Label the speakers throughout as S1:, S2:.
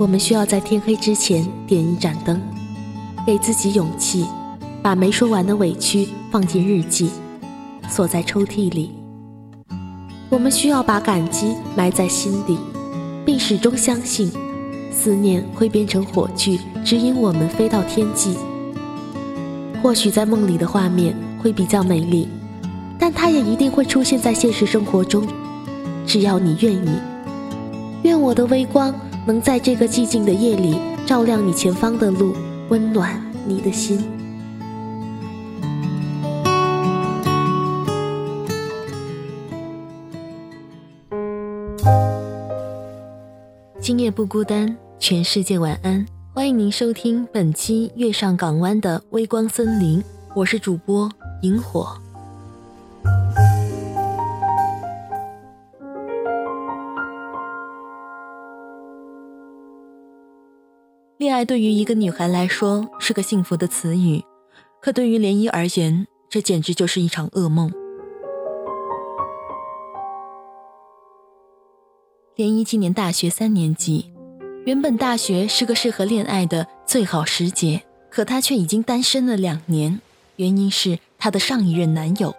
S1: 我们需要在天黑之前点一盏灯，给自己勇气，把没说完的委屈放进日记，锁在抽屉里。我们需要把感激埋在心底，并始终相信，思念会变成火炬，指引我们飞到天际。或许在梦里的画面会比较美丽，但它也一定会出现在现实生活中。只要你愿意，愿我的微光。能在这个寂静的夜里照亮你前方的路，温暖你的心。今夜不孤单，全世界晚安。欢迎您收听本期《月上港湾的微光森林》，我是主播萤火。爱对于一个女孩来说是个幸福的词语，可对于涟漪而言，这简直就是一场噩梦。涟漪今年大学三年级，原本大学是个适合恋爱的最好时节，可她却已经单身了两年，原因是她的上一任男友。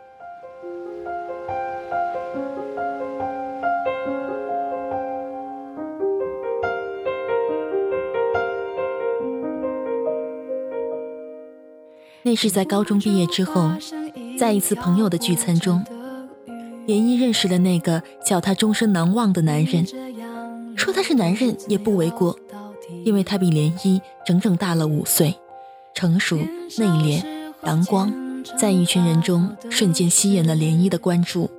S1: 那是在高中毕业之后，在一次朋友的聚餐中，涟漪认识了那个叫他终生难忘的男人。说他是男人也不为过，因为他比涟漪整整大了五岁，成熟、内敛、阳光，在一群人中瞬间吸引了涟漪的关注。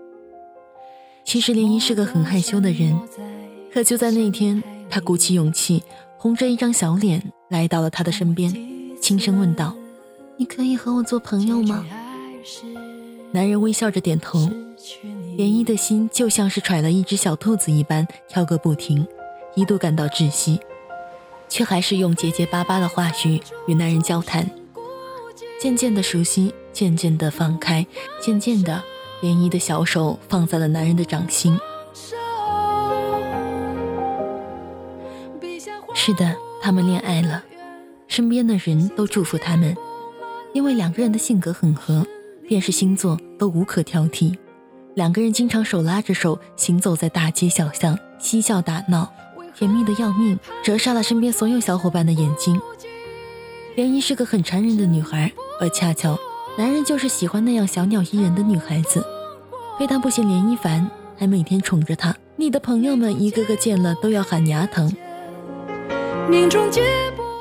S1: 其实涟漪是个很害羞的人，可就在那天，他鼓起勇气，红着一张小脸来到了他的身边，轻声问道。你可以和我做朋友吗？男人微笑着点头，涟漪的心就像是揣了一只小兔子一般跳个不停，一度感到窒息，却还是用结结巴巴的话语与男人交谈。渐渐的熟悉，渐渐的放开，渐渐的，涟漪的小手放在了男人的掌心。是的，他们恋爱了，身边的人都祝福他们。因为两个人的性格很合，便是星座都无可挑剔。两个人经常手拉着手行走在大街小巷，嬉笑打闹，甜蜜的要命，折煞了身边所有小伙伴的眼睛。涟漪是个很缠人的女孩，而恰巧男人就是喜欢那样小鸟依人的女孩子，非但不嫌涟漪烦，还每天宠着她。你的朋友们一个个见了都要喊牙疼。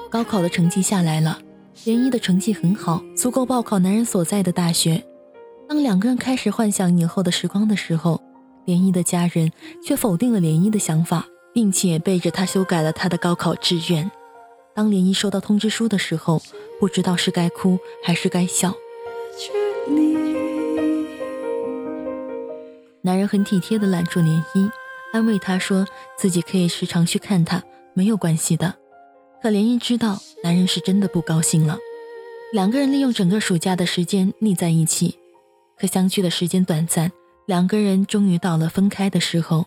S1: 高考的成绩下来了。涟漪的成绩很好，足够报考男人所在的大学。当两个人开始幻想以后的时光的时候，涟漪的家人却否定了涟漪的想法，并且背着他修改了他的高考志愿。当涟漪收到通知书的时候，不知道是该哭还是该笑。男人很体贴地揽住涟漪，安慰她说自己可以时常去看她，没有关系的。可涟漪知道，男人是真的不高兴了。两个人利用整个暑假的时间腻在一起，可相聚的时间短暂，两个人终于到了分开的时候。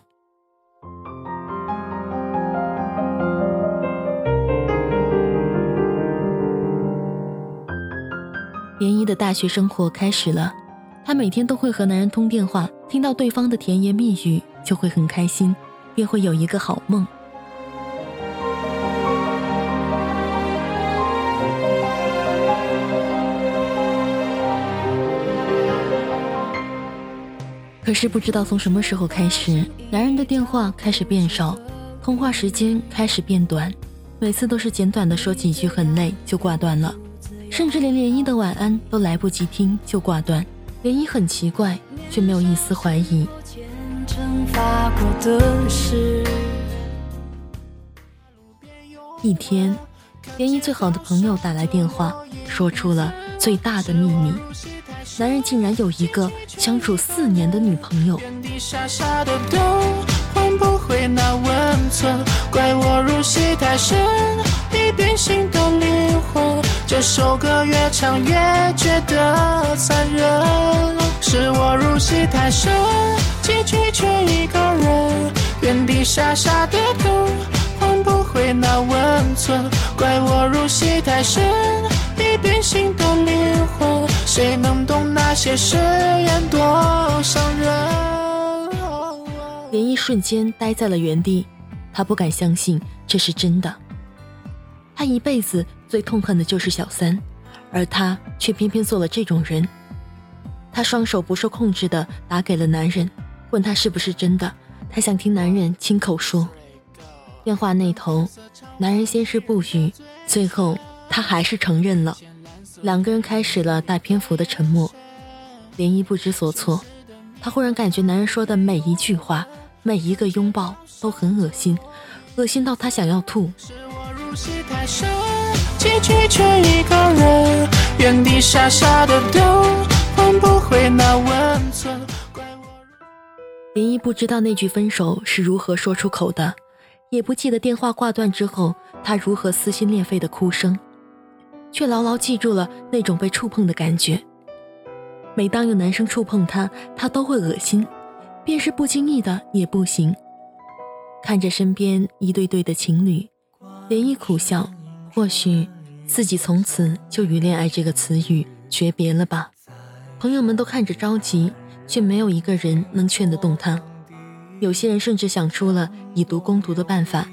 S1: 涟漪的大学生活开始了，她每天都会和男人通电话，听到对方的甜言蜜语就会很开心，便会有一个好梦。可是不知道从什么时候开始，男人的电话开始变少，通话时间开始变短，每次都是简短的说几句很累就挂断了，甚至连涟漪的晚安都来不及听就挂断。涟漪很奇怪，却没有一丝怀疑。一天，涟漪最好的朋友打来电话，说出了最大的秘密。男人竟然有一个相处四年的女朋友。换不回那温存，怪我入戏太深，一点心动灵魂。这首歌越唱越觉得残忍，是我入戏太深，结局却一个人原地傻傻的等，换不回。
S2: 那温存。怪我入戏太深，已变心的灵魂，谁能懂那些誓言多伤人？
S3: 涟漪瞬间呆在了原地，他不敢相信这是真的。他一辈子最痛恨的就是小三，而他却偏偏做了这种人。他双手不受控制的打给了男人，问他是不是真的。他想听男人亲口说。电话那头，男人先是不语，最后他还是承认了。两个人开始了大篇幅的沉默。涟漪不知所措，他忽然感觉男人说的每一句话、每一个拥抱都很恶心，恶心到他想要吐。林一不知道那句分手是如何说出口的。也不记得电话挂断之后，他如何撕心裂肺的哭声，却牢牢记住了那种被触碰的感觉。每当有男生触碰她，她都会恶心，便是不经意的也不行。看着身边一对对的情侣，涟漪苦笑，或许自己从此就与恋爱这个词语诀别了吧。朋友们都看着着急，却没有一个人能劝得动他。有些人甚至想出了以毒攻毒的办法，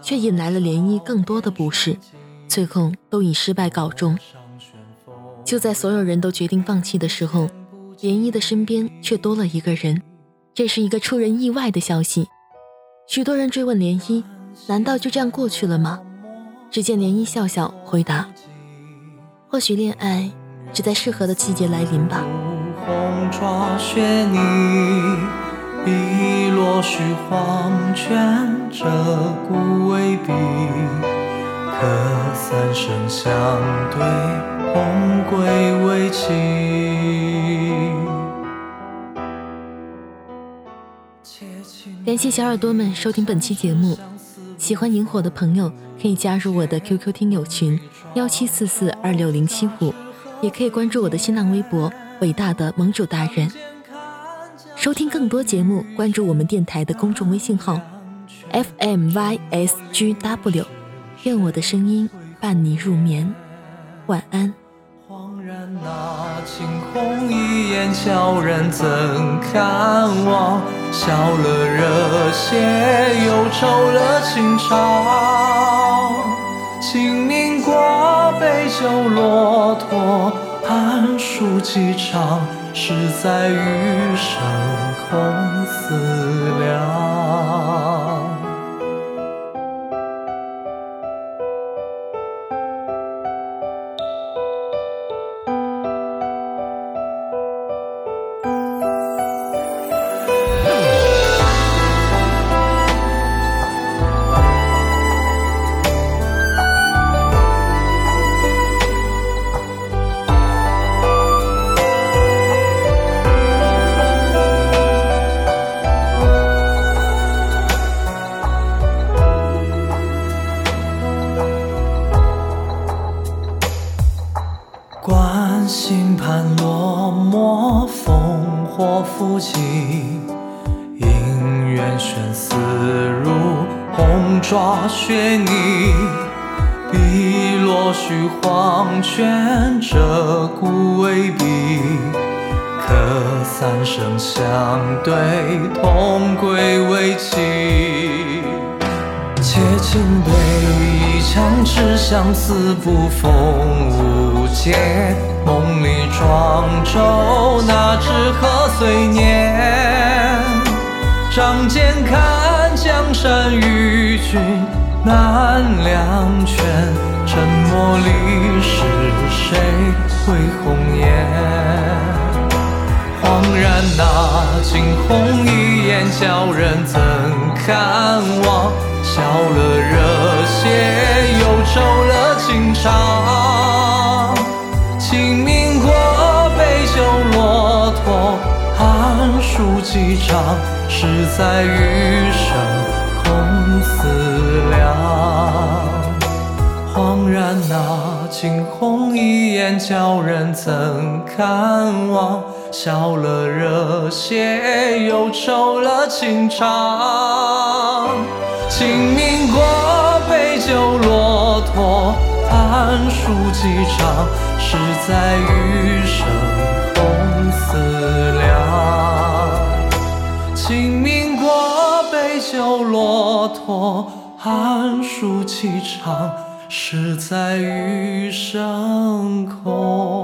S3: 却引来了涟漪更多的不适，最后都以失败告终。就在所有人都决定放弃的时候，涟漪的身边却多了一个人，这是一个出人意外的消息。许多人追问涟漪：“难道就这样过去了吗？”只见涟漪笑笑回答：“或许恋爱只在适合的季节来临吧。”碧落絮黄泉，鹧鸪未闭，可三生相对，同归为期。感谢小耳朵们收听本期节目，喜欢萤火的朋友可以加入我的 QQ 听友群幺七四四二六零七五，也可以关注我的新浪微博伟大的盟主大人。收听更多节目，关注我们电台的公众微信号 fmysgw，愿我的声音伴你入眠，晚安。恍然那惊鸿一眼悄然怎堪忘？笑了热血，又愁了情长。清明过，杯酒骆驼，寒暑几长。是在余生空思量。火浮起，姻缘悬丝如红爪雪泥。碧落絮黄泉，鹧鸪未闭，可三生相对，同归为期。且轻杯一腔痴相思，不逢解。梦里庄周，那知何岁年？仗剑看江山，与君难两全。沉默里是谁会红颜？恍然那惊鸿一眼，叫人怎看望？笑了热血，又愁了情长。几长，是在余生空思量。恍然那惊鸿一眼，叫人怎看望？笑了热血，又愁了情长。清明过，杯。数几场，是在余生驼，寒暑气场，实在余生空。